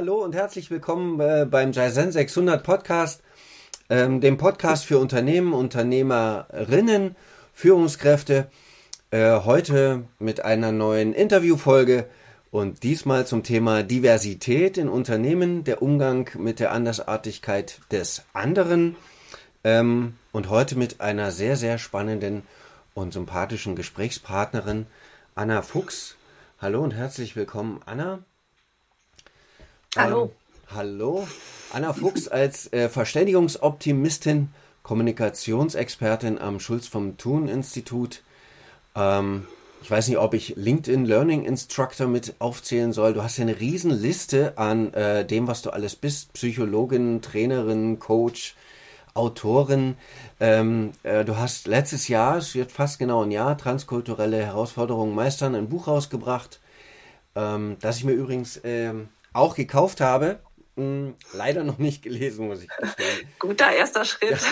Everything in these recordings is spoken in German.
Hallo und herzlich willkommen äh, beim Jaizen 600 Podcast, ähm, dem Podcast für Unternehmen, Unternehmerinnen, Führungskräfte. Äh, heute mit einer neuen Interviewfolge und diesmal zum Thema Diversität in Unternehmen, der Umgang mit der Andersartigkeit des anderen. Ähm, und heute mit einer sehr, sehr spannenden und sympathischen Gesprächspartnerin, Anna Fuchs. Hallo und herzlich willkommen, Anna. Hallo. Ähm, hallo. Anna Fuchs als äh, Verständigungsoptimistin, Kommunikationsexpertin am Schulz vom Thun Institut. Ähm, ich weiß nicht, ob ich LinkedIn Learning Instructor mit aufzählen soll. Du hast ja eine riesen Liste an äh, dem, was du alles bist. Psychologin, Trainerin, Coach, Autorin. Ähm, äh, du hast letztes Jahr, es wird fast genau ein Jahr, transkulturelle Herausforderungen meistern, ein Buch rausgebracht, ähm, das ich mir übrigens ähm, auch gekauft habe. Hm, leider noch nicht gelesen, muss ich gestehen. Guter erster Schritt.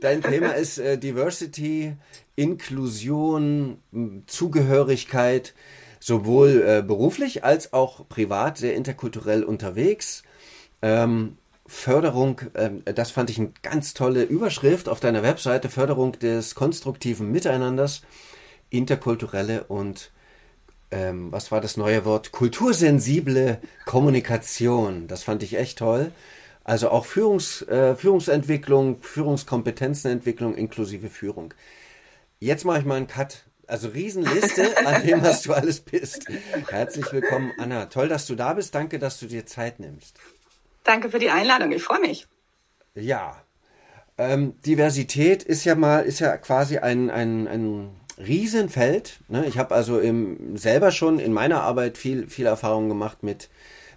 Dein Thema ist äh, Diversity, Inklusion, hm, Zugehörigkeit, sowohl äh, beruflich als auch privat, sehr interkulturell unterwegs. Ähm, Förderung, äh, das fand ich eine ganz tolle Überschrift auf deiner Webseite, Förderung des konstruktiven Miteinanders, interkulturelle und ähm, was war das neue Wort? Kultursensible Kommunikation. Das fand ich echt toll. Also auch Führungs, äh, Führungsentwicklung, Führungskompetenzenentwicklung inklusive Führung. Jetzt mache ich mal einen Cut. Also Riesenliste an dem, was du alles bist. Herzlich willkommen, Anna. Toll, dass du da bist. Danke, dass du dir Zeit nimmst. Danke für die Einladung. Ich freue mich. Ja. Ähm, Diversität ist ja mal, ist ja quasi ein, ein, ein Riesenfeld. Ne? Ich habe also im, selber schon in meiner Arbeit viel, viel Erfahrung gemacht mit,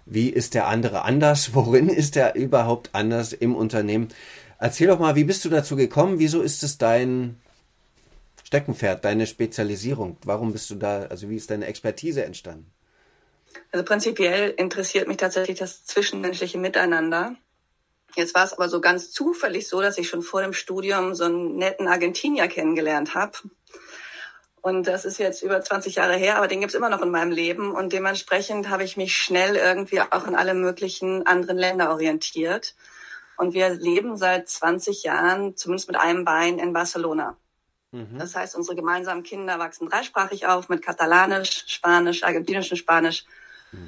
wie ist der andere anders, worin ist er überhaupt anders im Unternehmen. Erzähl doch mal, wie bist du dazu gekommen? Wieso ist es dein Steckenpferd, deine Spezialisierung? Warum bist du da, also wie ist deine Expertise entstanden? Also prinzipiell interessiert mich tatsächlich das zwischenmenschliche Miteinander. Jetzt war es aber so ganz zufällig so, dass ich schon vor dem Studium so einen netten Argentinier kennengelernt habe. Und das ist jetzt über 20 Jahre her, aber den gibt's immer noch in meinem Leben. Und dementsprechend habe ich mich schnell irgendwie auch in alle möglichen anderen Länder orientiert. Und wir leben seit 20 Jahren, zumindest mit einem Bein, in Barcelona. Mhm. Das heißt, unsere gemeinsamen Kinder wachsen dreisprachig auf mit Katalanisch, Spanisch, argentinischem Spanisch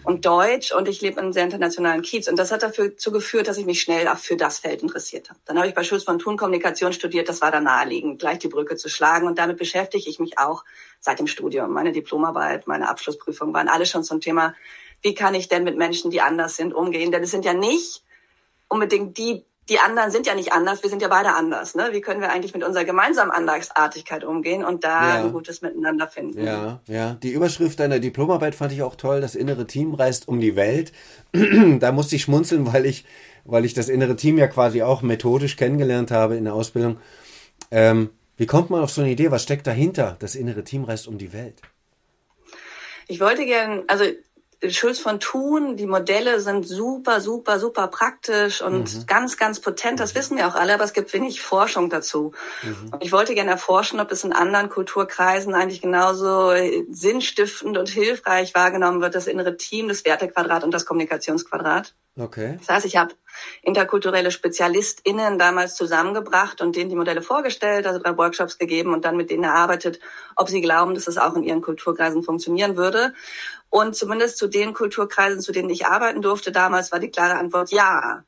und Deutsch und ich lebe in einem sehr internationalen Kiez. Und das hat dazu geführt, dass ich mich schnell auch für das Feld interessiert habe. Dann habe ich bei Schulz von Thun Kommunikation studiert. Das war dann naheliegend, gleich die Brücke zu schlagen. Und damit beschäftige ich mich auch seit dem Studium. Meine Diplomarbeit, meine Abschlussprüfung waren alle schon zum Thema, wie kann ich denn mit Menschen, die anders sind, umgehen? Denn es sind ja nicht unbedingt die die anderen sind ja nicht anders, wir sind ja beide anders. Ne? Wie können wir eigentlich mit unserer gemeinsamen Andersartigkeit umgehen und da ja. ein gutes Miteinander finden? Ja, ja. Die Überschrift deiner Diplomarbeit fand ich auch toll. Das innere Team reist um die Welt. da musste ich schmunzeln, weil ich, weil ich das innere Team ja quasi auch methodisch kennengelernt habe in der Ausbildung. Ähm, wie kommt man auf so eine Idee? Was steckt dahinter? Das innere Team reist um die Welt. Ich wollte gern, also Schulz von Thun, die Modelle sind super, super, super praktisch und mhm. ganz, ganz potent. Das wissen wir auch alle, aber es gibt wenig Forschung dazu. Mhm. Und ich wollte gerne erforschen, ob es in anderen Kulturkreisen eigentlich genauso sinnstiftend und hilfreich wahrgenommen wird, das innere Team, das Wertequadrat und das Kommunikationsquadrat. Okay. Das heißt, ich habe interkulturelle SpezialistInnen damals zusammengebracht und denen die Modelle vorgestellt, also drei Workshops gegeben und dann mit denen erarbeitet, ob sie glauben, dass es auch in ihren Kulturkreisen funktionieren würde. Und zumindest zu den Kulturkreisen, zu denen ich arbeiten durfte damals, war die klare Antwort ja.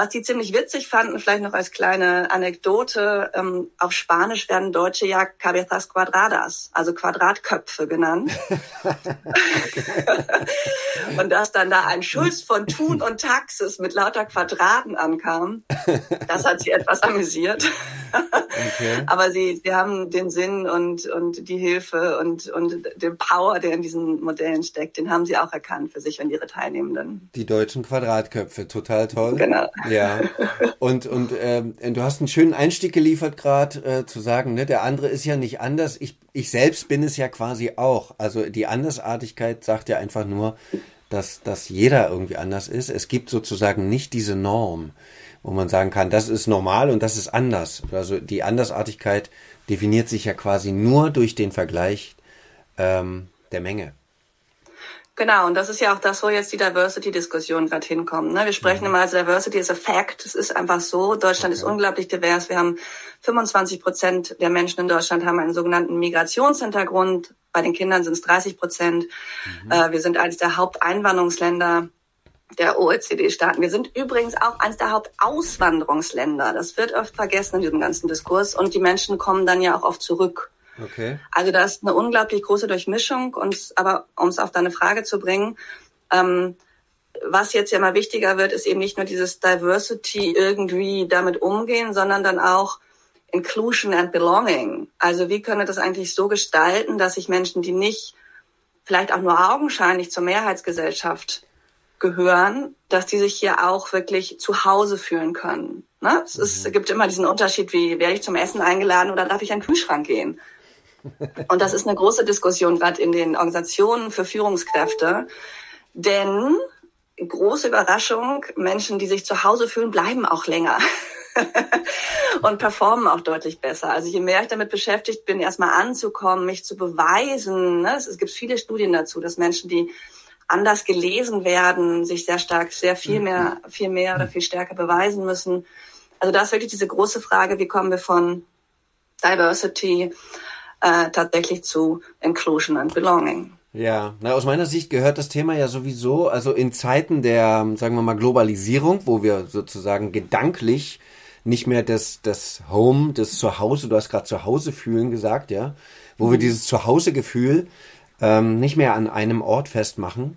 Was die ziemlich witzig fanden, vielleicht noch als kleine Anekdote, ähm, auf Spanisch werden Deutsche ja cabezas cuadradas, also Quadratköpfe genannt. und dass dann da ein Schulz von Thun und Taxis mit lauter Quadraten ankam, das hat sie etwas amüsiert. Okay. Aber sie, sie haben den Sinn und, und die Hilfe und, und den Power, der in diesen Modellen steckt, den haben sie auch erkannt für sich und ihre Teilnehmenden. Die deutschen Quadratköpfe, total toll. Genau. Ja. Und, und ähm, du hast einen schönen Einstieg geliefert gerade, äh, zu sagen, ne, der andere ist ja nicht anders. Ich, ich selbst bin es ja quasi auch. Also die Andersartigkeit sagt ja einfach nur, dass, dass jeder irgendwie anders ist. Es gibt sozusagen nicht diese Norm, wo man sagen kann, das ist normal und das ist anders. Also die Andersartigkeit definiert sich ja quasi nur durch den Vergleich ähm, der Menge. Genau, und das ist ja auch das, wo jetzt die Diversity-Diskussion gerade hinkommt. Ne? Wir sprechen mhm. immer, also Diversity is a fact. Es ist einfach so. Deutschland ist unglaublich divers. Wir haben 25 Prozent der Menschen in Deutschland haben einen sogenannten Migrationshintergrund. Bei den Kindern sind es 30 Prozent. Mhm. Äh, wir sind eines der Haupteinwanderungsländer der OECD-Staaten. Wir sind übrigens auch eines der Hauptauswanderungsländer. Das wird oft vergessen in diesem ganzen Diskurs. Und die Menschen kommen dann ja auch oft zurück. Okay. Also da ist eine unglaublich große Durchmischung. Und aber um es auf deine Frage zu bringen, ähm, was jetzt ja immer wichtiger wird, ist eben nicht nur dieses Diversity irgendwie damit umgehen, sondern dann auch Inclusion and Belonging. Also wie können wir das eigentlich so gestalten, dass sich Menschen, die nicht vielleicht auch nur augenscheinlich zur Mehrheitsgesellschaft gehören, dass die sich hier auch wirklich zu Hause fühlen können. Ne? Es, ist, es gibt immer diesen Unterschied, wie werde ich zum Essen eingeladen oder darf ich an den Kühlschrank gehen? Und das ist eine große Diskussion gerade in den Organisationen für Führungskräfte. Denn große Überraschung, Menschen, die sich zu Hause fühlen, bleiben auch länger. und performen auch deutlich besser. Also je mehr ich damit beschäftigt bin, erstmal anzukommen, mich zu beweisen. Ne? Es, gibt viele Studien dazu, dass Menschen, die anders gelesen werden, sich sehr stark, sehr viel mehr, viel mehr oder viel stärker beweisen müssen. Also da ist wirklich diese große Frage, wie kommen wir von Diversity äh, tatsächlich zu Inclusion and Belonging. Ja, na, aus meiner Sicht gehört das Thema ja sowieso, also in Zeiten der, sagen wir mal, Globalisierung, wo wir sozusagen gedanklich nicht mehr das, das Home, das Zuhause, du hast gerade Zuhause fühlen gesagt, ja, wo mhm. wir dieses Zuhause-Gefühl ähm, nicht mehr an einem Ort festmachen,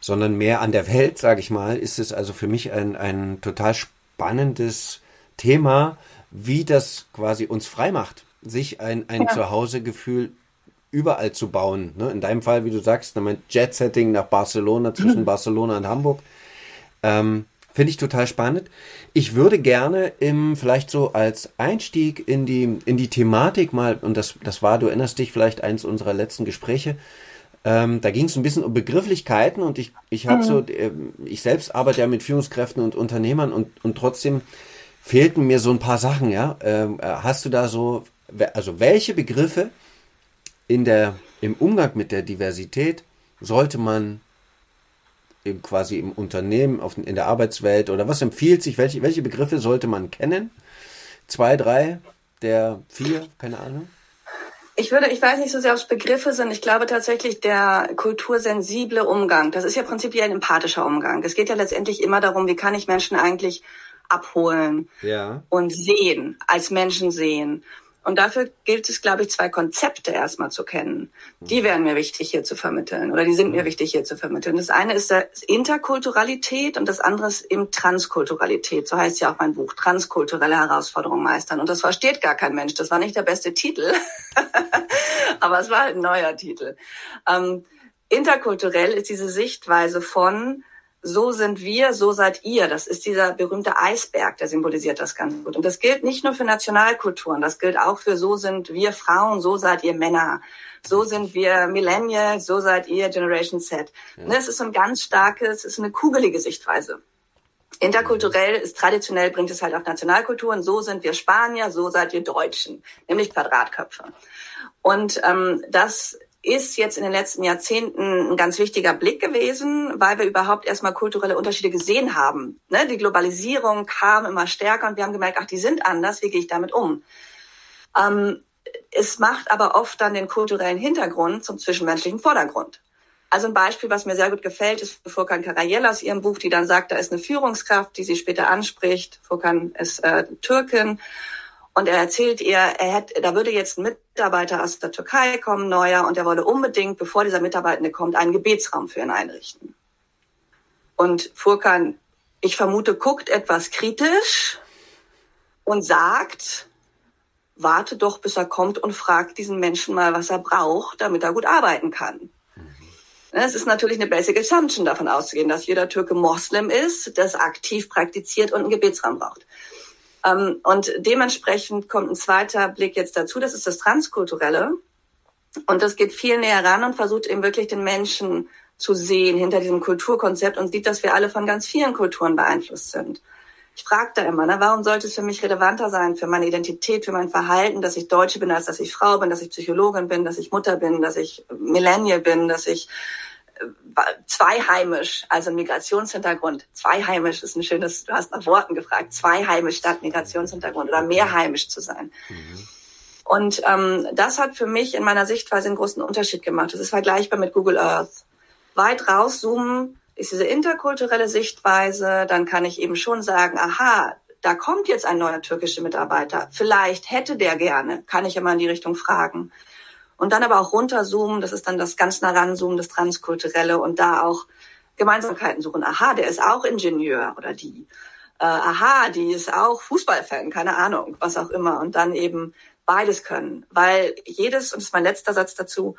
sondern mehr an der Welt, sage ich mal, ist es also für mich ein, ein total spannendes Thema, wie das quasi uns frei macht sich ein, ein ja. Zuhausegefühl überall zu bauen. Ne? In deinem Fall, wie du sagst, ein Jet-Setting nach Barcelona, zwischen mhm. Barcelona und Hamburg. Ähm, Finde ich total spannend. Ich würde gerne im, vielleicht so als Einstieg in die, in die Thematik mal, und das, das war, du erinnerst dich vielleicht eins unserer letzten Gespräche, ähm, da ging es ein bisschen um Begrifflichkeiten und ich, ich habe mhm. so, äh, ich selbst arbeite ja mit Führungskräften und Unternehmern und, und trotzdem fehlten mir so ein paar Sachen, ja. Ähm, äh, hast du da so also welche Begriffe in der, im Umgang mit der Diversität sollte man im, quasi im Unternehmen, auf, in der Arbeitswelt oder was empfiehlt sich, welche, welche Begriffe sollte man kennen? Zwei, drei, der vier, keine Ahnung. Ich würde, ich weiß nicht so sehr, ob es Begriffe sind. Ich glaube tatsächlich der kultursensible Umgang. Das ist ja prinzipiell ein empathischer Umgang. Es geht ja letztendlich immer darum, wie kann ich Menschen eigentlich abholen ja. und sehen, als Menschen sehen. Und dafür gilt es, glaube ich, zwei Konzepte erstmal zu kennen. Die wären mir wichtig hier zu vermitteln oder die sind mir wichtig hier zu vermitteln. Das eine ist Interkulturalität und das andere ist eben Transkulturalität. So heißt ja auch mein Buch, Transkulturelle Herausforderungen meistern. Und das versteht gar kein Mensch. Das war nicht der beste Titel, aber es war halt ein neuer Titel. Ähm, interkulturell ist diese Sichtweise von so sind wir, so seid ihr. Das ist dieser berühmte Eisberg, der symbolisiert das ganz gut. Und das gilt nicht nur für Nationalkulturen, das gilt auch für so sind wir Frauen, so seid ihr Männer. So sind wir Millennials, so seid ihr Generation Z. Ja. Das ist so ein ganz starkes, ist eine kugelige Sichtweise. Interkulturell ist traditionell, bringt es halt auf Nationalkulturen. So sind wir Spanier, so seid ihr Deutschen, nämlich Quadratköpfe. Und ähm, das ist jetzt in den letzten Jahrzehnten ein ganz wichtiger Blick gewesen, weil wir überhaupt erstmal kulturelle Unterschiede gesehen haben. Ne? Die Globalisierung kam immer stärker und wir haben gemerkt, ach, die sind anders, wie gehe ich damit um? Ähm, es macht aber oft dann den kulturellen Hintergrund zum zwischenmenschlichen Vordergrund. Also ein Beispiel, was mir sehr gut gefällt, ist Furkan Karayel aus ihrem Buch, die dann sagt, da ist eine Führungskraft, die sie später anspricht. Furkan ist äh, Türkin und er erzählt ihr, er hätte, da würde jetzt ein Mitarbeiter aus der Türkei kommen, neuer, und er wollte unbedingt, bevor dieser Mitarbeitende kommt, einen Gebetsraum für ihn einrichten. Und Furkan, ich vermute, guckt etwas kritisch und sagt, warte doch, bis er kommt und fragt diesen Menschen mal, was er braucht, damit er gut arbeiten kann. Es ist natürlich eine basic assumption davon auszugehen, dass jeder Türke Moslem ist, das aktiv praktiziert und einen Gebetsraum braucht. Ähm, und dementsprechend kommt ein zweiter Blick jetzt dazu, das ist das Transkulturelle. Und das geht viel näher ran und versucht eben wirklich den Menschen zu sehen hinter diesem Kulturkonzept und sieht, dass wir alle von ganz vielen Kulturen beeinflusst sind. Ich frage da immer, ne, warum sollte es für mich relevanter sein, für meine Identität, für mein Verhalten, dass ich Deutsche bin, als dass ich Frau bin, dass ich Psychologin bin, dass ich Mutter bin, dass ich Millennial bin, dass ich zwei heimisch, also Migrationshintergrund. Zwei heimisch ist ein schönes, du hast nach Worten gefragt, zwei heimisch statt Migrationshintergrund oder mehr heimisch zu sein. Mhm. Und ähm, das hat für mich in meiner Sichtweise einen großen Unterschied gemacht. Das ist vergleichbar mit Google Earth. Weit rauszoomen ist diese interkulturelle Sichtweise, dann kann ich eben schon sagen, aha, da kommt jetzt ein neuer türkischer Mitarbeiter. Vielleicht hätte der gerne, kann ich immer in die Richtung fragen. Und dann aber auch runterzoomen, das ist dann das ganz nah ranzoomen, das Transkulturelle und da auch Gemeinsamkeiten suchen. Aha, der ist auch Ingenieur oder die. Äh, aha, die ist auch Fußballfan, keine Ahnung, was auch immer. Und dann eben beides können. Weil jedes, und das ist mein letzter Satz dazu,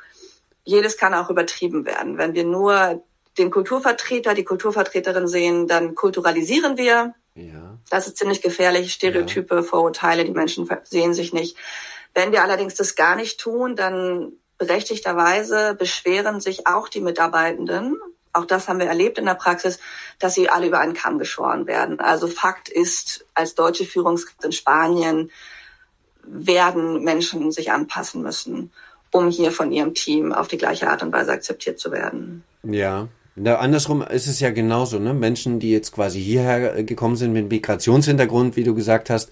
jedes kann auch übertrieben werden. Wenn wir nur den Kulturvertreter, die Kulturvertreterin sehen, dann kulturalisieren wir. Ja. Das ist ziemlich gefährlich. Stereotype, ja. Vorurteile, die Menschen sehen sich nicht. Wenn wir allerdings das gar nicht tun, dann berechtigterweise beschweren sich auch die Mitarbeitenden. Auch das haben wir erlebt in der Praxis, dass sie alle über einen Kamm geschoren werden. Also Fakt ist, als deutsche Führungskraft in Spanien werden Menschen sich anpassen müssen, um hier von ihrem Team auf die gleiche Art und Weise akzeptiert zu werden. Ja, na, andersrum ist es ja genauso, ne? Menschen, die jetzt quasi hierher gekommen sind mit Migrationshintergrund, wie du gesagt hast,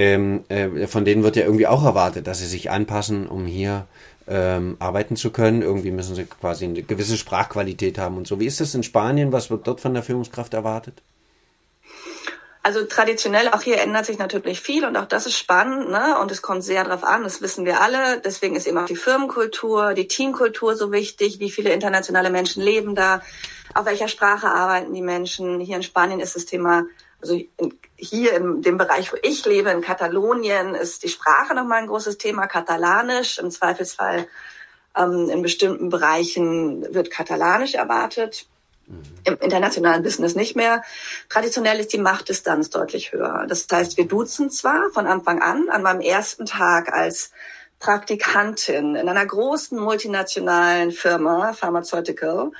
ähm, äh, von denen wird ja irgendwie auch erwartet, dass sie sich anpassen, um hier ähm, arbeiten zu können. Irgendwie müssen sie quasi eine gewisse Sprachqualität haben und so. Wie ist das in Spanien? Was wird dort von der Führungskraft erwartet? Also traditionell, auch hier ändert sich natürlich viel und auch das ist spannend, ne? Und es kommt sehr darauf an, das wissen wir alle. Deswegen ist eben auch die Firmenkultur, die Teamkultur so wichtig, wie viele internationale Menschen leben da, auf welcher Sprache arbeiten die Menschen. Hier in Spanien ist das Thema, also in, hier in dem Bereich, wo ich lebe, in Katalonien, ist die Sprache nochmal ein großes Thema, Katalanisch. Im Zweifelsfall ähm, in bestimmten Bereichen wird Katalanisch erwartet. Im internationalen Business nicht mehr. Traditionell ist die Machtdistanz deutlich höher. Das heißt, wir duzen zwar von Anfang an, an meinem ersten Tag als Praktikantin in einer großen multinationalen Firma, Pharmaceutical,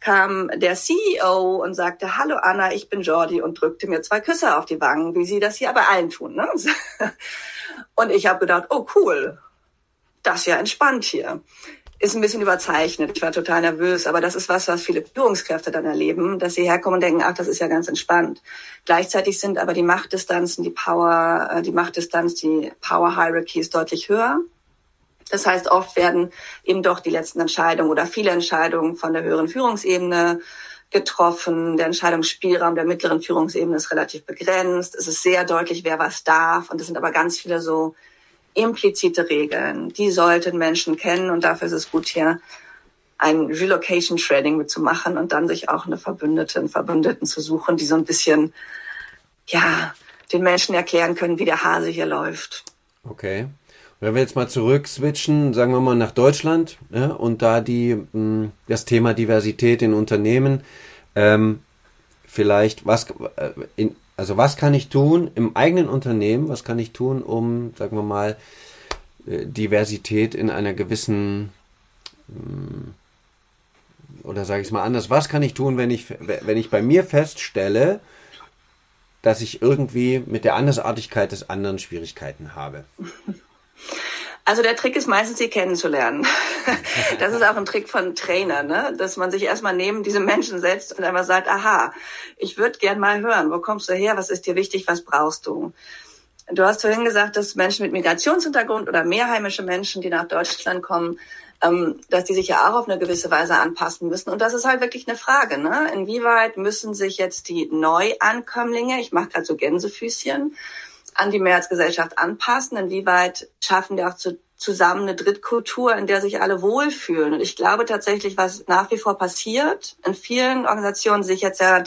kam der CEO und sagte, hallo Anna, ich bin Jordi und drückte mir zwei Küsse auf die Wangen, wie sie das hier bei allen tun. Ne? Und ich habe gedacht, oh cool, das ist ja entspannt hier ist ein bisschen überzeichnet. Ich war total nervös, aber das ist was, was viele Führungskräfte dann erleben, dass sie herkommen und denken, ach, das ist ja ganz entspannt. Gleichzeitig sind aber die Machtdistanzen, die Power, äh, die Machtdistanz, die Power Hierarchy ist deutlich höher. Das heißt, oft werden eben doch die letzten Entscheidungen oder viele Entscheidungen von der höheren Führungsebene getroffen. Der Entscheidungsspielraum der mittleren Führungsebene ist relativ begrenzt. Es ist sehr deutlich, wer was darf. Und es sind aber ganz viele so implizite Regeln. Die sollten Menschen kennen und dafür ist es gut, hier ein Relocation Trading mitzumachen und dann sich auch eine Verbündete, einen Verbündeten zu suchen, die so ein bisschen, ja, den Menschen erklären können, wie der Hase hier läuft. Okay. Wenn wir jetzt mal zurück switchen, sagen wir mal nach Deutschland ne, und da die, hm, das Thema Diversität in Unternehmen, ähm, vielleicht was äh, in, also was kann ich tun im eigenen Unternehmen, was kann ich tun, um, sagen wir mal, äh, Diversität in einer gewissen hm, oder sage ich es mal anders, was kann ich tun, wenn ich, wenn ich bei mir feststelle, dass ich irgendwie mit der Andersartigkeit des anderen Schwierigkeiten habe? Also der Trick ist meistens, sie kennenzulernen. Das ist auch ein Trick von Trainern, ne? dass man sich erstmal neben diese Menschen setzt und einmal sagt, aha, ich würde gern mal hören, wo kommst du her, was ist dir wichtig, was brauchst du? Du hast vorhin gesagt, dass Menschen mit Migrationshintergrund oder mehrheimische Menschen, die nach Deutschland kommen, ähm, dass die sich ja auch auf eine gewisse Weise anpassen müssen. Und das ist halt wirklich eine Frage. Ne? Inwieweit müssen sich jetzt die Neuankömmlinge, ich mache gerade so Gänsefüßchen, an die Mehrheitsgesellschaft anpassen? Inwieweit schaffen wir auch zu, zusammen eine Drittkultur, in der sich alle wohlfühlen? Und ich glaube tatsächlich, was nach wie vor passiert, in vielen Organisationen sich jetzt ja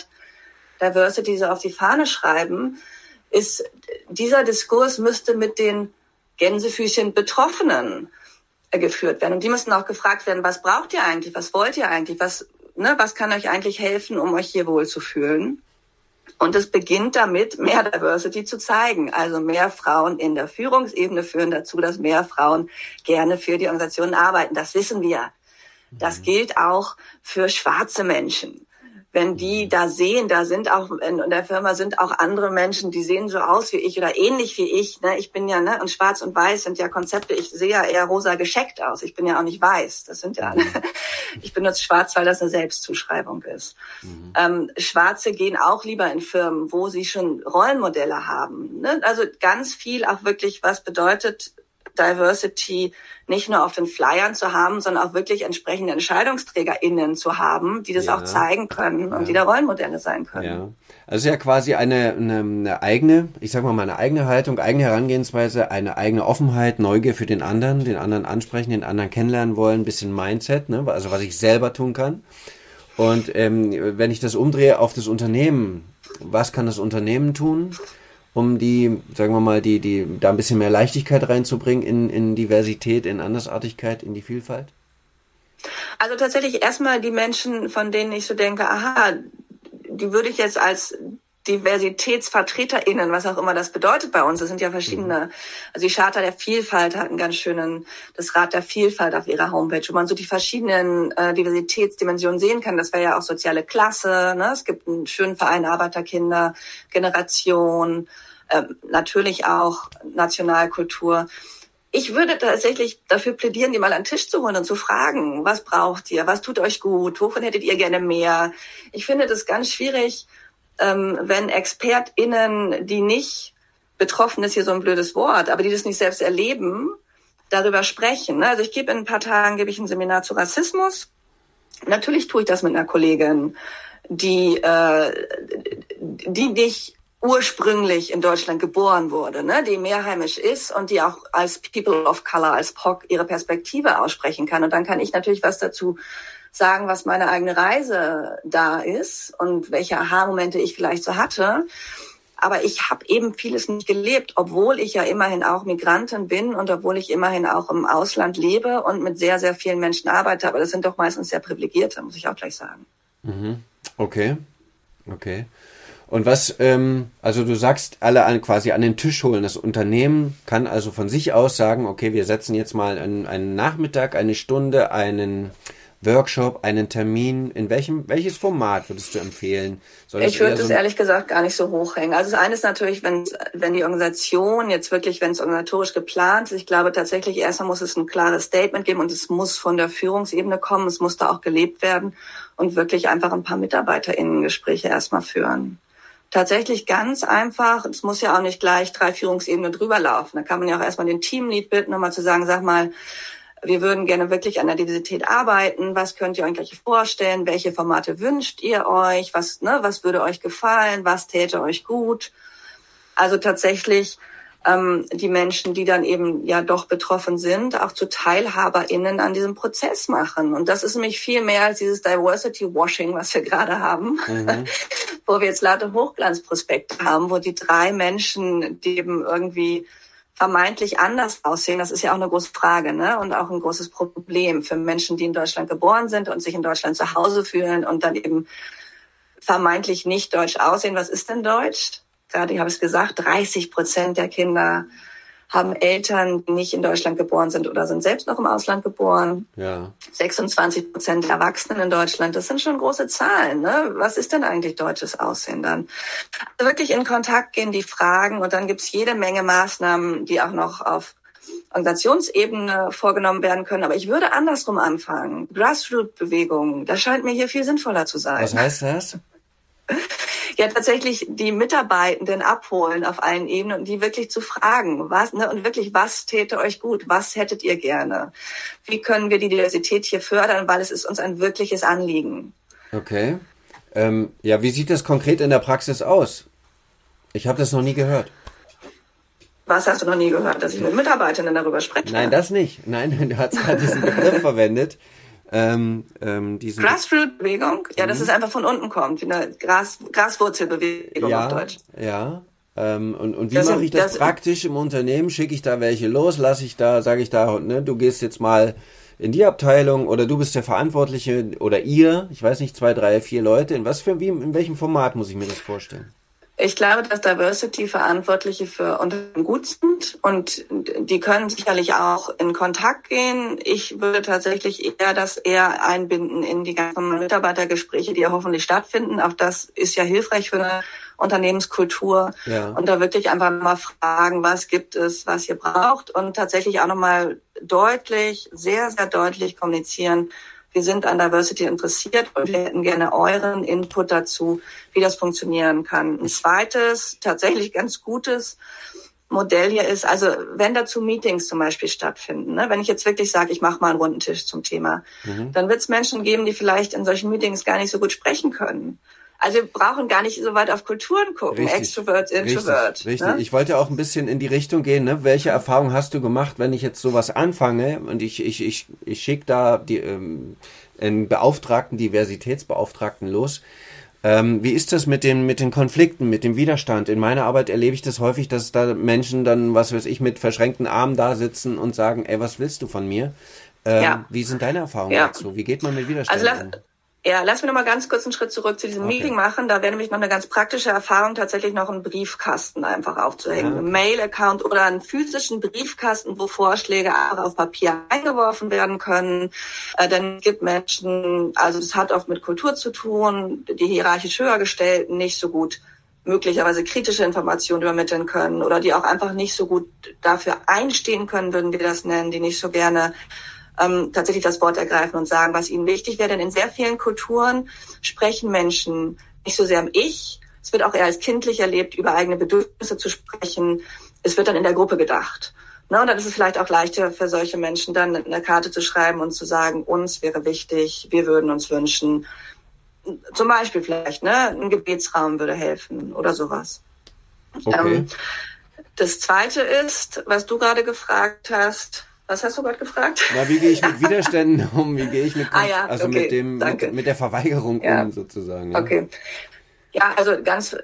Diversity so auf die Fahne schreiben, ist, dieser Diskurs müsste mit den Gänsefüßchen Betroffenen äh, geführt werden. Und die müssen auch gefragt werden, was braucht ihr eigentlich? Was wollt ihr eigentlich? Was, ne, was kann euch eigentlich helfen, um euch hier wohlzufühlen? Und es beginnt damit, mehr Diversity zu zeigen. Also mehr Frauen in der Führungsebene führen dazu, dass mehr Frauen gerne für die Organisationen arbeiten. Das wissen wir. Das mhm. gilt auch für schwarze Menschen. Wenn die da sehen, da sind auch in der Firma sind auch andere Menschen, die sehen so aus wie ich oder ähnlich wie ich. Ne? Ich bin ja, ne, und schwarz und weiß sind ja Konzepte. Ich sehe ja eher rosa gescheckt aus. Ich bin ja auch nicht weiß. Das sind ja, mhm. ich benutze schwarz, weil das eine Selbstzuschreibung ist. Mhm. Ähm, Schwarze gehen auch lieber in Firmen, wo sie schon Rollenmodelle haben. Ne? Also ganz viel auch wirklich, was bedeutet Diversity nicht nur auf den Flyern zu haben, sondern auch wirklich entsprechende EntscheidungsträgerInnen zu haben, die das ja. auch zeigen können und ja. die da Rollenmodelle sein können. Ja. Also ja quasi eine, eine, eine eigene, ich sag mal, eine eigene Haltung, eigene Herangehensweise, eine eigene Offenheit, Neugier für den anderen, den anderen ansprechen, den anderen kennenlernen wollen, ein bisschen Mindset, ne? also was ich selber tun kann. Und ähm, wenn ich das umdrehe auf das Unternehmen, was kann das Unternehmen tun? Um die, sagen wir mal, die, die, da ein bisschen mehr Leichtigkeit reinzubringen in, in Diversität, in Andersartigkeit, in die Vielfalt? Also tatsächlich erstmal die Menschen, von denen ich so denke, aha, die würde ich jetzt als DiversitätsvertreterInnen, was auch immer das bedeutet bei uns. Das sind ja verschiedene. Mhm. Also die Charta der Vielfalt hat einen ganz schönen, das Rad der Vielfalt auf ihrer Homepage, wo man so die verschiedenen äh, Diversitätsdimensionen sehen kann. Das wäre ja auch soziale Klasse. Ne? Es gibt einen schönen Verein Arbeiterkinder, Generation, äh, natürlich auch Nationalkultur. Ich würde tatsächlich dafür plädieren, die mal an den Tisch zu holen und zu fragen, was braucht ihr, was tut euch gut, wovon hättet ihr gerne mehr? Ich finde das ganz schwierig, ähm, wenn ExpertInnen, die nicht betroffen ist hier so ein blödes Wort, aber die das nicht selbst erleben, darüber sprechen. Ne? Also ich gebe in ein paar Tagen gebe ich ein Seminar zu Rassismus. Natürlich tue ich das mit einer Kollegin, die äh, die nicht ursprünglich in Deutschland geboren wurde, ne, die mehrheimisch ist und die auch als People of Color, als POC ihre Perspektive aussprechen kann. Und dann kann ich natürlich was dazu sagen, was meine eigene Reise da ist und welche Aha-Momente ich vielleicht so hatte. Aber ich habe eben vieles nicht gelebt, obwohl ich ja immerhin auch Migrantin bin und obwohl ich immerhin auch im Ausland lebe und mit sehr, sehr vielen Menschen arbeite. Aber das sind doch meistens sehr privilegierte, muss ich auch gleich sagen. Mhm. Okay, okay. Und was, ähm, also du sagst, alle an, quasi an den Tisch holen. Das Unternehmen kann also von sich aus sagen, okay, wir setzen jetzt mal einen, einen Nachmittag, eine Stunde, einen Workshop, einen Termin? In welchem, welches Format würdest du empfehlen? ich würde es so ehrlich gesagt gar nicht so hochhängen. Also das eine ist natürlich, wenn, wenn die Organisation jetzt wirklich, wenn es organisatorisch geplant ist, ich glaube tatsächlich erstmal muss es ein klares Statement geben und es muss von der Führungsebene kommen, es muss da auch gelebt werden und wirklich einfach ein paar MitarbeiterInnen-Gespräche erstmal führen tatsächlich ganz einfach. Es muss ja auch nicht gleich drei Führungsebenen drüber laufen. Da kann man ja auch erstmal den Teamlead bitten, nochmal zu sagen, sag mal, wir würden gerne wirklich an der Diversität arbeiten. Was könnt ihr euch gleich vorstellen? Welche Formate wünscht ihr euch? Was, ne, was würde euch gefallen? Was täte euch gut? Also tatsächlich ähm, die Menschen, die dann eben ja doch betroffen sind, auch zu TeilhaberInnen an diesem Prozess machen. Und das ist nämlich viel mehr als dieses Diversity Washing, was wir gerade haben, mhm. wo wir jetzt lauter Hochglanzprospekte haben, wo die drei Menschen, die eben irgendwie vermeintlich anders aussehen, das ist ja auch eine große Frage ne? und auch ein großes Problem für Menschen, die in Deutschland geboren sind und sich in Deutschland zu Hause fühlen und dann eben vermeintlich nicht deutsch aussehen. Was ist denn deutsch? Gerade, ich habe es gesagt, 30 Prozent der Kinder haben Eltern, die nicht in Deutschland geboren sind oder sind selbst noch im Ausland geboren. Ja. 26 Prozent der Erwachsenen in Deutschland, das sind schon große Zahlen. Ne? Was ist denn eigentlich deutsches Aussehen dann? Also wirklich in Kontakt gehen, die Fragen und dann gibt's jede Menge Maßnahmen, die auch noch auf Organisationsebene vorgenommen werden können. Aber ich würde andersrum anfangen. Grassroot-Bewegungen, das scheint mir hier viel sinnvoller zu sein. Was heißt das? ja tatsächlich die Mitarbeitenden abholen auf allen Ebenen und die wirklich zu fragen, was, ne, und wirklich, was täte euch gut? Was hättet ihr gerne? Wie können wir die Diversität hier fördern? Weil es ist uns ein wirkliches Anliegen. Okay. Ähm, ja, wie sieht das konkret in der Praxis aus? Ich habe das noch nie gehört. Was hast du noch nie gehört, dass ich mit Mitarbeitenden darüber spreche? Nein, das nicht. Nein, du hast gerade diesen Begriff verwendet ähm, ähm, diesen Grassroot-Bewegung? Ja, dass mhm. es einfach von unten kommt, wie eine Gras Graswurzelbewegung ja, auf Deutsch. Ja. Ähm, und, und wie mache ich das, das, praktisch im Unternehmen? Schicke ich da welche los? Lasse ich da, sage ich da, ne, du gehst jetzt mal in die Abteilung oder du bist der Verantwortliche oder ihr, ich weiß nicht, zwei, drei, vier Leute. In was für wie, in welchem Format muss ich mir das vorstellen? Ich glaube, dass Diversity-Verantwortliche für Unternehmen gut sind und die können sicherlich auch in Kontakt gehen. Ich würde tatsächlich eher das eher einbinden in die ganzen Mitarbeitergespräche, die ja hoffentlich stattfinden. Auch das ist ja hilfreich für eine Unternehmenskultur. Ja. Und da wirklich einfach mal fragen, was gibt es, was ihr braucht und tatsächlich auch nochmal deutlich, sehr, sehr deutlich kommunizieren, wir sind an Diversity interessiert und wir hätten gerne euren Input dazu, wie das funktionieren kann. Ein zweites, tatsächlich ganz gutes Modell hier ist, also wenn dazu Meetings zum Beispiel stattfinden, ne, wenn ich jetzt wirklich sage, ich mache mal einen runden Tisch zum Thema, mhm. dann wird es Menschen geben, die vielleicht in solchen Meetings gar nicht so gut sprechen können. Also wir brauchen gar nicht so weit auf Kulturen gucken, richtig, Extrovert, Introvert. Richtig, richtig. Ne? Ich wollte auch ein bisschen in die Richtung gehen, ne? welche Erfahrung hast du gemacht, wenn ich jetzt sowas anfange und ich, ich, ich, ich schicke da die, ähm, einen Beauftragten, Diversitätsbeauftragten los. Ähm, wie ist das mit den, mit den Konflikten, mit dem Widerstand? In meiner Arbeit erlebe ich das häufig, dass da Menschen dann, was weiß ich, mit verschränkten Armen da sitzen und sagen, ey, was willst du von mir? Ähm, ja. Wie sind deine Erfahrungen ja. dazu? Wie geht man mit Widerstand also, um? Ja, lass mich noch mal ganz kurz einen Schritt zurück zu diesem okay. Meeting machen. Da wäre nämlich noch eine ganz praktische Erfahrung, tatsächlich noch einen Briefkasten einfach aufzuhängen. Ja. Ein Mail-Account oder einen physischen Briefkasten, wo Vorschläge auch auf Papier eingeworfen werden können. Äh, denn es gibt Menschen, also es hat oft mit Kultur zu tun, die hierarchisch höher gestellten nicht so gut möglicherweise kritische Informationen übermitteln können oder die auch einfach nicht so gut dafür einstehen können, würden wir das nennen, die nicht so gerne ähm, tatsächlich das Wort ergreifen und sagen, was ihnen wichtig wäre. Denn in sehr vielen Kulturen sprechen Menschen nicht so sehr am Ich. Es wird auch eher als kindlich erlebt, über eigene Bedürfnisse zu sprechen. Es wird dann in der Gruppe gedacht. Ne, und dann ist es vielleicht auch leichter für solche Menschen, dann eine Karte zu schreiben und zu sagen, uns wäre wichtig, wir würden uns wünschen. Zum Beispiel vielleicht, ne, ein Gebetsraum würde helfen oder sowas. Okay. Ähm, das zweite ist, was du gerade gefragt hast, was hast du gerade gefragt? Na, wie gehe ich mit Widerständen um? Wie gehe ich mit, ah, ja, also okay, mit dem, mit, mit, der Verweigerung ja. um sozusagen? Ja. Okay. Ja, also ganz,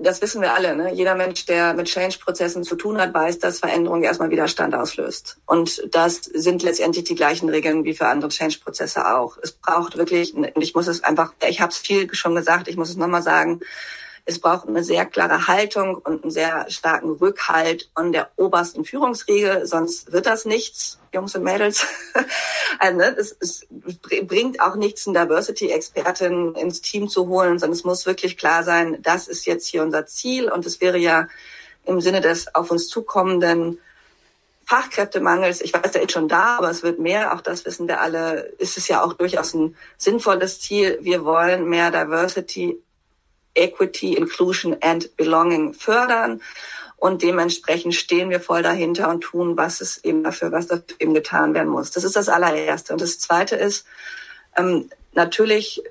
das wissen wir alle. Ne? Jeder Mensch, der mit Change-Prozessen zu tun hat, weiß, dass Veränderung erstmal Widerstand auslöst. Und das sind letztendlich die gleichen Regeln wie für andere Change-Prozesse auch. Es braucht wirklich, und ich muss es einfach, ich habe es viel schon gesagt, ich muss es nochmal sagen, es braucht eine sehr klare Haltung und einen sehr starken Rückhalt an der obersten Führungsriege, sonst wird das nichts, Jungs und Mädels. also, ne, es, es bringt auch nichts, eine Diversity-Expertin ins Team zu holen, sondern es muss wirklich klar sein, das ist jetzt hier unser Ziel und es wäre ja im Sinne des auf uns zukommenden Fachkräftemangels, ich weiß, der ist schon da, aber es wird mehr, auch das wissen wir alle, ist es ja auch durchaus ein sinnvolles Ziel. Wir wollen mehr Diversity Equity, Inclusion and Belonging fördern. Und dementsprechend stehen wir voll dahinter und tun, was es eben dafür, was dafür eben getan werden muss. Das ist das allererste. Und das zweite ist, ähm, natürlich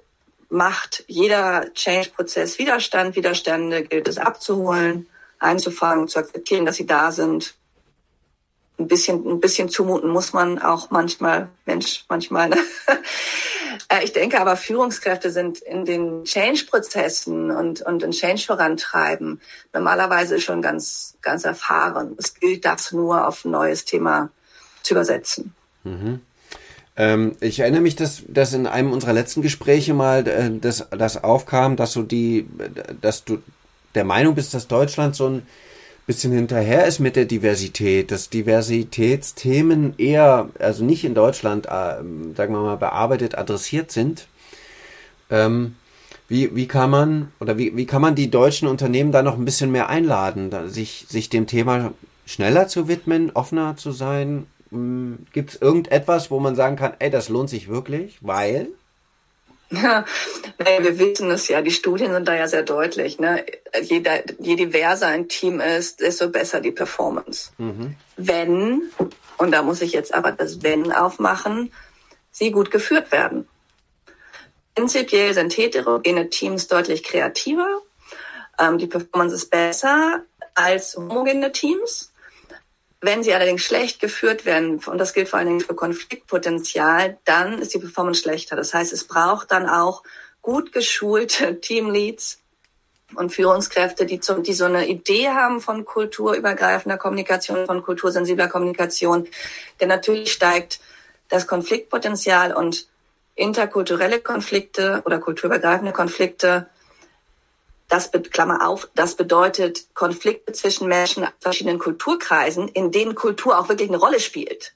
macht jeder Change-Prozess Widerstand. Widerstände gilt es abzuholen, einzufangen, zu akzeptieren, dass sie da sind. Ein bisschen, ein bisschen zumuten muss man auch manchmal, Mensch, manchmal. Ne? Äh, ich denke aber, Führungskräfte sind in den Change-Prozessen und, und in Change vorantreiben normalerweise schon ganz, ganz erfahren. Es gilt das nur auf ein neues Thema zu übersetzen. Mhm. Ähm, ich erinnere mich, dass, dass in einem unserer letzten Gespräche mal äh, das, das aufkam, dass du die, dass du der Meinung bist, dass Deutschland so ein bisschen hinterher ist mit der Diversität, dass Diversitätsthemen eher, also nicht in Deutschland, äh, sagen wir mal, bearbeitet, adressiert sind. Ähm, wie, wie kann man oder wie, wie kann man die deutschen Unternehmen da noch ein bisschen mehr einladen, da, sich, sich dem Thema schneller zu widmen, offener zu sein? Hm, Gibt es irgendetwas, wo man sagen kann, ey, das lohnt sich wirklich, weil? Ja, wir wissen es ja, die Studien sind da ja sehr deutlich. Ne? Je, je diverser ein Team ist, desto besser die Performance. Mhm. Wenn, und da muss ich jetzt aber das Wenn aufmachen, sie gut geführt werden. Prinzipiell sind heterogene Teams deutlich kreativer. Ähm, die Performance ist besser als homogene Teams. Wenn sie allerdings schlecht geführt werden, und das gilt vor allen Dingen für Konfliktpotenzial, dann ist die Performance schlechter. Das heißt, es braucht dann auch gut geschulte Teamleads und Führungskräfte, die, zum, die so eine Idee haben von kulturübergreifender Kommunikation, von kultursensibler Kommunikation. Denn natürlich steigt das Konfliktpotenzial und interkulturelle Konflikte oder kulturübergreifende Konflikte das, Klammer auf, das bedeutet Konflikte zwischen Menschen aus verschiedenen Kulturkreisen, in denen Kultur auch wirklich eine Rolle spielt.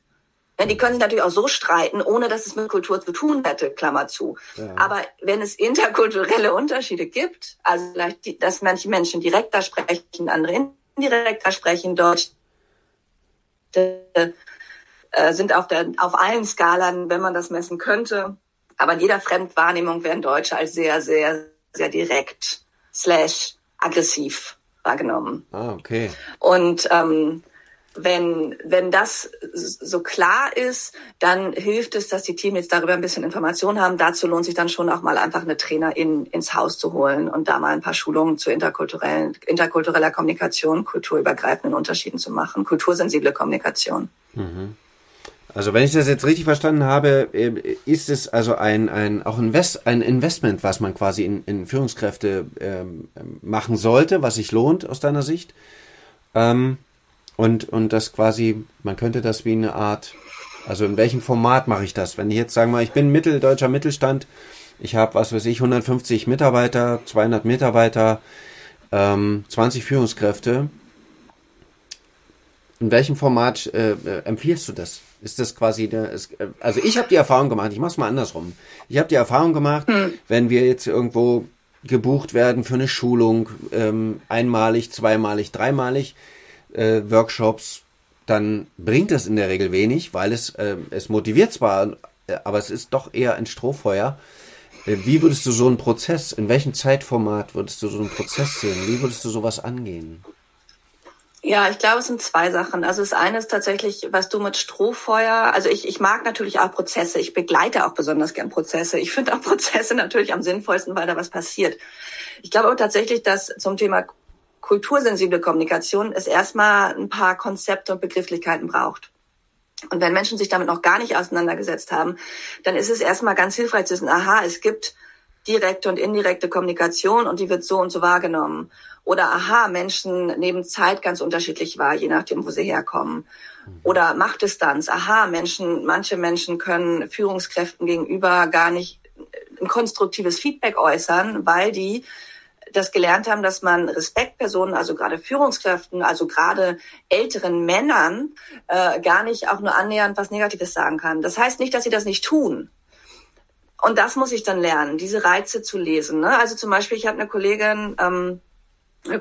Ja, die können sich natürlich auch so streiten, ohne dass es mit Kultur zu tun hätte, Klammer zu. Ja. Aber wenn es interkulturelle Unterschiede gibt, also vielleicht, dass manche Menschen direkter sprechen, andere indirekter sprechen, Deutsch, äh, sind auf, der, auf allen Skalen, wenn man das messen könnte. Aber in jeder Fremdwahrnehmung werden Deutsche als sehr, sehr, sehr direkt slash aggressiv wahrgenommen. Ah, okay. Und ähm, wenn, wenn das so klar ist, dann hilft es, dass die Teams jetzt darüber ein bisschen Information haben. Dazu lohnt sich dann schon auch mal einfach eine Trainerin ins Haus zu holen und da mal ein paar Schulungen zu interkulturellen, interkultureller Kommunikation, kulturübergreifenden Unterschieden zu machen, kultursensible Kommunikation. Mhm. Also wenn ich das jetzt richtig verstanden habe, äh, ist es also ein, ein auch Invest, ein Investment, was man quasi in, in Führungskräfte ähm, machen sollte, was sich lohnt aus deiner Sicht. Ähm, und, und das quasi, man könnte das wie eine Art, also in welchem Format mache ich das? Wenn ich jetzt sagen wir, ich bin mitteldeutscher Mittelstand, ich habe, was weiß ich, 150 Mitarbeiter, 200 Mitarbeiter, ähm, 20 Führungskräfte. In welchem Format äh, äh, empfiehlst du das? Ist das quasi, eine, also ich habe die Erfahrung gemacht, ich mache es mal andersrum. Ich habe die Erfahrung gemacht, hm. wenn wir jetzt irgendwo gebucht werden für eine Schulung, ähm, einmalig, zweimalig, dreimalig, äh, Workshops, dann bringt das in der Regel wenig, weil es, äh, es motiviert zwar, äh, aber es ist doch eher ein Strohfeuer. Äh, wie würdest du so einen Prozess, in welchem Zeitformat würdest du so einen Prozess sehen? Wie würdest du sowas angehen? Ja, ich glaube, es sind zwei Sachen. Also das eine ist tatsächlich, was du mit Strohfeuer, also ich, ich mag natürlich auch Prozesse. Ich begleite auch besonders gern Prozesse. Ich finde auch Prozesse natürlich am sinnvollsten, weil da was passiert. Ich glaube aber tatsächlich, dass zum Thema kultursensible Kommunikation es erstmal ein paar Konzepte und Begrifflichkeiten braucht. Und wenn Menschen sich damit noch gar nicht auseinandergesetzt haben, dann ist es erstmal ganz hilfreich zu wissen, aha, es gibt direkte und indirekte Kommunikation und die wird so und so wahrgenommen. Oder aha, Menschen nehmen Zeit ganz unterschiedlich wahr, je nachdem, wo sie herkommen. Oder Machtdistanz. Aha, Menschen, manche Menschen können Führungskräften gegenüber gar nicht ein konstruktives Feedback äußern, weil die das gelernt haben, dass man Respektpersonen, also gerade Führungskräften, also gerade älteren Männern, äh, gar nicht auch nur annähernd was Negatives sagen kann. Das heißt nicht, dass sie das nicht tun. Und das muss ich dann lernen, diese Reize zu lesen. Ne? Also zum Beispiel, ich habe eine Kollegin, ähm,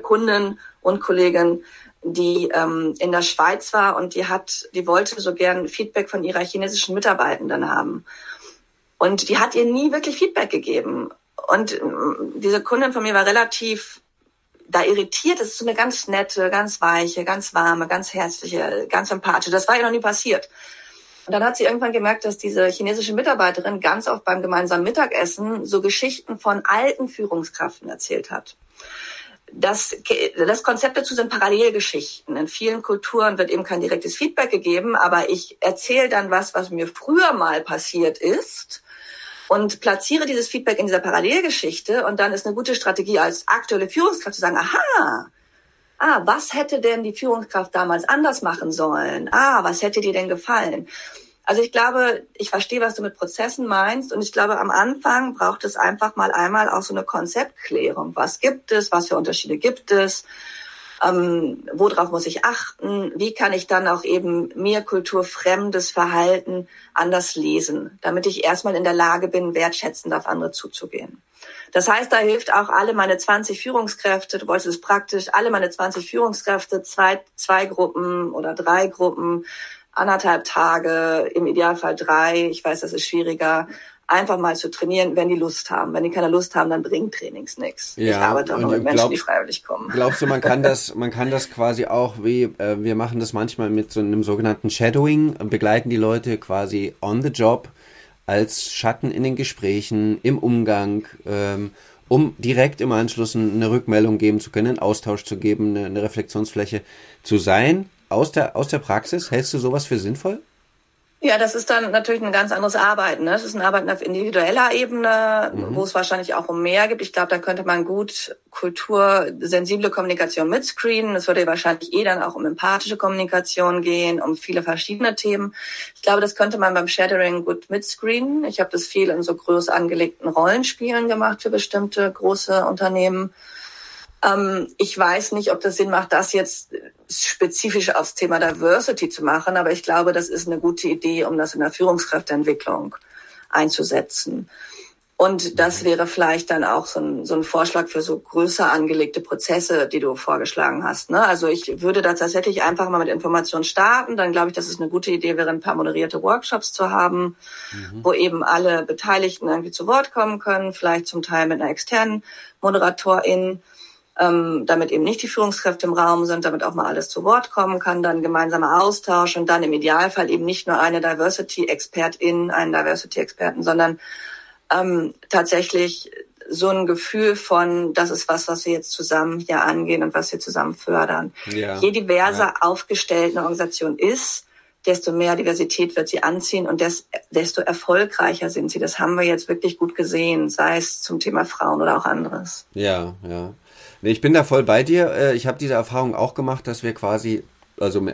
Kundin und Kollegin, die ähm, in der Schweiz war und die hat, die wollte so gern Feedback von ihrer chinesischen Mitarbeitenden haben. Und die hat ihr nie wirklich Feedback gegeben. Und ähm, diese Kundin von mir war relativ da irritiert. Das ist so eine ganz nette, ganz weiche, ganz warme, ganz herzliche, ganz empathische. Das war ihr noch nie passiert. Und dann hat sie irgendwann gemerkt, dass diese chinesische Mitarbeiterin ganz oft beim gemeinsamen Mittagessen so Geschichten von alten Führungskraften erzählt hat. Das, das Konzept dazu sind Parallelgeschichten. In vielen Kulturen wird eben kein direktes Feedback gegeben, aber ich erzähle dann was, was mir früher mal passiert ist und platziere dieses Feedback in dieser Parallelgeschichte und dann ist eine gute Strategie als aktuelle Führungskraft zu sagen, aha, ah, was hätte denn die Führungskraft damals anders machen sollen? Ah, was hätte dir denn gefallen? Also ich glaube, ich verstehe, was du mit Prozessen meinst und ich glaube, am Anfang braucht es einfach mal einmal auch so eine Konzeptklärung. Was gibt es? Was für Unterschiede gibt es? ähm, worauf muss ich achten, wie kann ich dann auch eben mir kulturfremdes Verhalten anders lesen, damit ich erstmal in der Lage bin, wertschätzend auf andere zuzugehen. Das heißt, da hilft auch alle meine 20 Führungskräfte, du wolltest es praktisch, alle meine 20 Führungskräfte, zwei, zwei Gruppen oder drei Gruppen, anderthalb Tage, im Idealfall drei, ich weiß, das ist schwieriger, einfach mal zu trainieren, wenn die Lust haben. Wenn die keine Lust haben, dann bringen Trainings nichts. Ja, ich arbeite auch noch mit Menschen, glaub, die freiwillig kommen. Glaubst du, man kann das, man kann das quasi auch wie, äh, wir machen das manchmal mit so einem sogenannten Shadowing, begleiten die Leute quasi on the job als Schatten in den Gesprächen, im Umgang, ähm, um direkt im Anschluss eine Rückmeldung geben zu können, einen Austausch zu geben, eine, eine Reflexionsfläche zu sein. Aus der, aus der Praxis, hältst du sowas für sinnvoll? Ja, das ist dann natürlich ein ganz anderes Arbeiten. Ne? Das ist ein Arbeiten auf individueller Ebene, mhm. wo es wahrscheinlich auch um mehr gibt. Ich glaube, da könnte man gut kultursensible Kommunikation mitscreenen. Es würde wahrscheinlich eh dann auch um empathische Kommunikation gehen, um viele verschiedene Themen. Ich glaube, das könnte man beim Shadowing gut mitscreenen. Ich habe das viel in so groß angelegten Rollenspielen gemacht für bestimmte große Unternehmen. Ähm, ich weiß nicht, ob das Sinn macht, das jetzt spezifisch aufs Thema Diversity zu machen, aber ich glaube, das ist eine gute Idee, um das in der Führungskräfteentwicklung einzusetzen. Und das wäre vielleicht dann auch so ein, so ein Vorschlag für so größer angelegte Prozesse, die du vorgeschlagen hast. Ne? Also ich würde da tatsächlich einfach mal mit Informationen starten. Dann glaube ich, dass es eine gute Idee wäre, ein paar moderierte Workshops zu haben, mhm. wo eben alle Beteiligten irgendwie zu Wort kommen können, vielleicht zum Teil mit einer externen Moderatorin, ähm, damit eben nicht die Führungskräfte im Raum sind, damit auch mal alles zu Wort kommen kann, dann gemeinsamer Austausch und dann im Idealfall eben nicht nur eine Diversity-Expertin, einen Diversity-Experten, sondern ähm, tatsächlich so ein Gefühl von, das ist was, was wir jetzt zusammen hier angehen und was wir zusammen fördern. Ja. Je diverser ja. aufgestellt eine Organisation ist, desto mehr Diversität wird sie anziehen und des, desto erfolgreicher sind sie. Das haben wir jetzt wirklich gut gesehen, sei es zum Thema Frauen oder auch anderes. Ja, ja. Ich bin da voll bei dir. Äh, ich habe diese Erfahrung auch gemacht, dass wir quasi also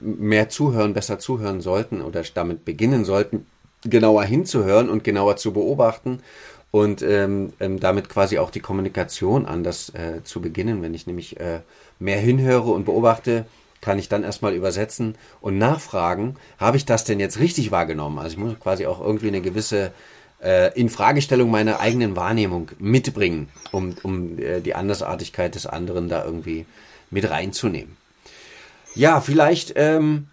mehr zuhören, besser zuhören sollten oder damit beginnen sollten, genauer hinzuhören und genauer zu beobachten und ähm, ähm, damit quasi auch die Kommunikation anders äh, zu beginnen. Wenn ich nämlich äh, mehr hinhöre und beobachte, kann ich dann erstmal übersetzen und nachfragen, habe ich das denn jetzt richtig wahrgenommen? Also ich muss quasi auch irgendwie eine gewisse äh, Infragestellung meiner eigenen Wahrnehmung mitbringen, um, um äh, die Andersartigkeit des anderen da irgendwie mit reinzunehmen. Ja, vielleicht ähm,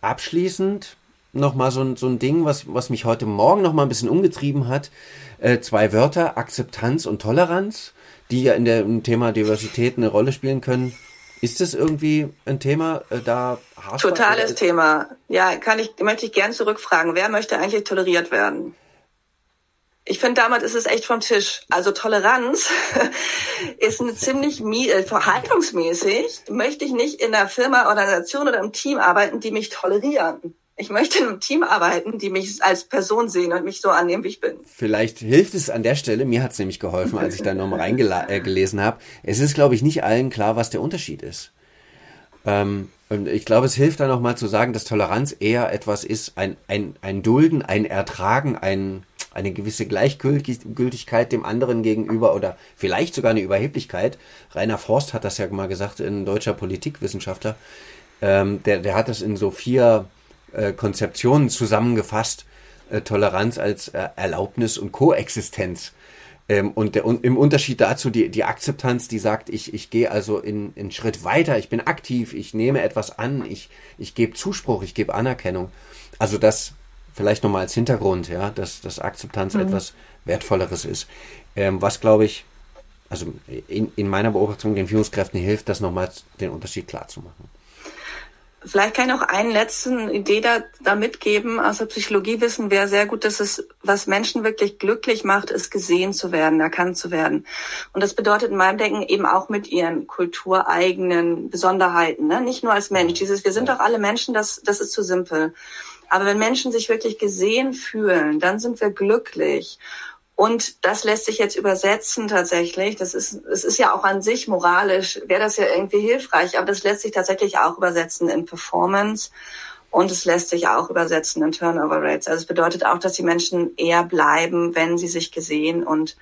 abschließend nochmal so ein, so ein Ding, was, was mich heute Morgen nochmal ein bisschen umgetrieben hat. Äh, zwei Wörter, Akzeptanz und Toleranz, die ja in der, im Thema Diversität eine Rolle spielen können. Ist das irgendwie ein Thema äh, da? Totales Thema. Ja, kann ich, möchte ich gern zurückfragen. Wer möchte eigentlich toleriert werden? Ich finde, damit ist es echt vom Tisch. Also Toleranz ist eine ziemlich äh, verhaltungsmäßig. Möchte ich nicht in einer Firma, Organisation oder im Team arbeiten, die mich tolerieren. Ich möchte in einem Team arbeiten, die mich als Person sehen und mich so annehmen, wie ich bin. Vielleicht hilft es an der Stelle, mir hat es nämlich geholfen, als ich da nochmal reingelesen äh, habe. Es ist, glaube ich, nicht allen klar, was der Unterschied ist. Ähm, und ich glaube, es hilft da nochmal zu sagen, dass Toleranz eher etwas ist, ein, ein, ein Dulden, ein Ertragen, ein, eine gewisse Gleichgültigkeit dem anderen gegenüber oder vielleicht sogar eine Überheblichkeit. Rainer Forst hat das ja mal gesagt, ein deutscher Politikwissenschaftler. Ähm, der, der hat das in so vier äh, Konzeptionen zusammengefasst. Äh, Toleranz als äh, Erlaubnis und Koexistenz. Ähm, und, der, und im Unterschied dazu die, die Akzeptanz, die sagt, ich, ich gehe also in, in Schritt weiter, ich bin aktiv, ich nehme etwas an, ich, ich gebe Zuspruch, ich gebe Anerkennung. Also das vielleicht nochmal als Hintergrund, ja, dass, dass Akzeptanz mhm. etwas Wertvolleres ist. Ähm, was glaube ich, also in, in meiner Beobachtung den Führungskräften hilft, das nochmal den Unterschied klar zu machen. Vielleicht kann ich noch einen letzten Idee da, da mitgeben. Aus der Psychologie wissen wir sehr gut, dass es, was Menschen wirklich glücklich macht, ist gesehen zu werden, erkannt zu werden. Und das bedeutet in meinem Denken eben auch mit ihren kultureigenen Besonderheiten, ne? nicht nur als Mensch. Dieses, wir sind doch alle Menschen, das, das ist zu simpel. Aber wenn Menschen sich wirklich gesehen fühlen, dann sind wir glücklich. Und das lässt sich jetzt übersetzen tatsächlich. Das ist, es ist ja auch an sich moralisch, wäre das ja irgendwie hilfreich, aber das lässt sich tatsächlich auch übersetzen in Performance und es lässt sich auch übersetzen in Turnover Rates. Also es bedeutet auch, dass die Menschen eher bleiben, wenn sie sich gesehen und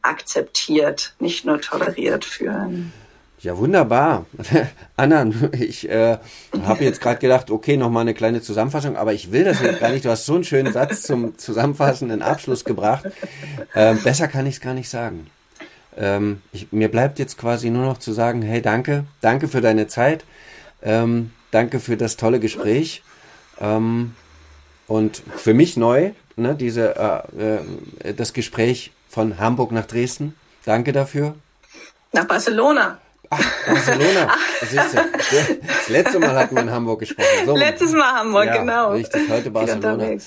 akzeptiert, nicht nur toleriert fühlen. Ja, wunderbar. Anna, ich äh, habe jetzt gerade gedacht, okay, nochmal eine kleine Zusammenfassung, aber ich will das jetzt gar nicht. Du hast so einen schönen Satz zum zusammenfassenden Abschluss gebracht. Ähm, besser kann ich es gar nicht sagen. Ähm, ich, mir bleibt jetzt quasi nur noch zu sagen, hey, danke, danke für deine Zeit, ähm, danke für das tolle Gespräch ähm, und für mich neu, ne, diese, äh, äh, das Gespräch von Hamburg nach Dresden. Danke dafür. Nach Barcelona. Ach, Barcelona. Das, ist ja, das letzte Mal hatten wir in Hamburg gesprochen. So, Letztes Mal Hamburg, ja, genau. Richtig, heute Barcelona.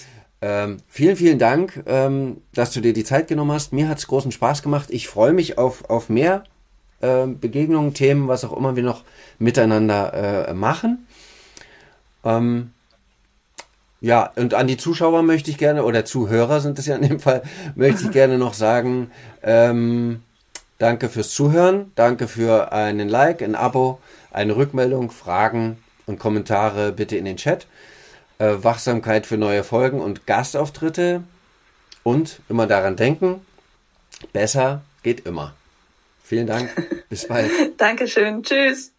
Ähm, vielen, vielen Dank, ähm, dass du dir die Zeit genommen hast. Mir hat es großen Spaß gemacht. Ich freue mich auf, auf mehr äh, Begegnungen, Themen, was auch immer wir noch miteinander äh, machen. Ähm, ja, und an die Zuschauer möchte ich gerne, oder Zuhörer sind es ja in dem Fall, möchte ich gerne noch sagen, ähm, Danke fürs Zuhören. Danke für einen Like, ein Abo, eine Rückmeldung, Fragen und Kommentare bitte in den Chat. Äh, Wachsamkeit für neue Folgen und Gastauftritte. Und immer daran denken, besser geht immer. Vielen Dank. Bis bald. Dankeschön. Tschüss.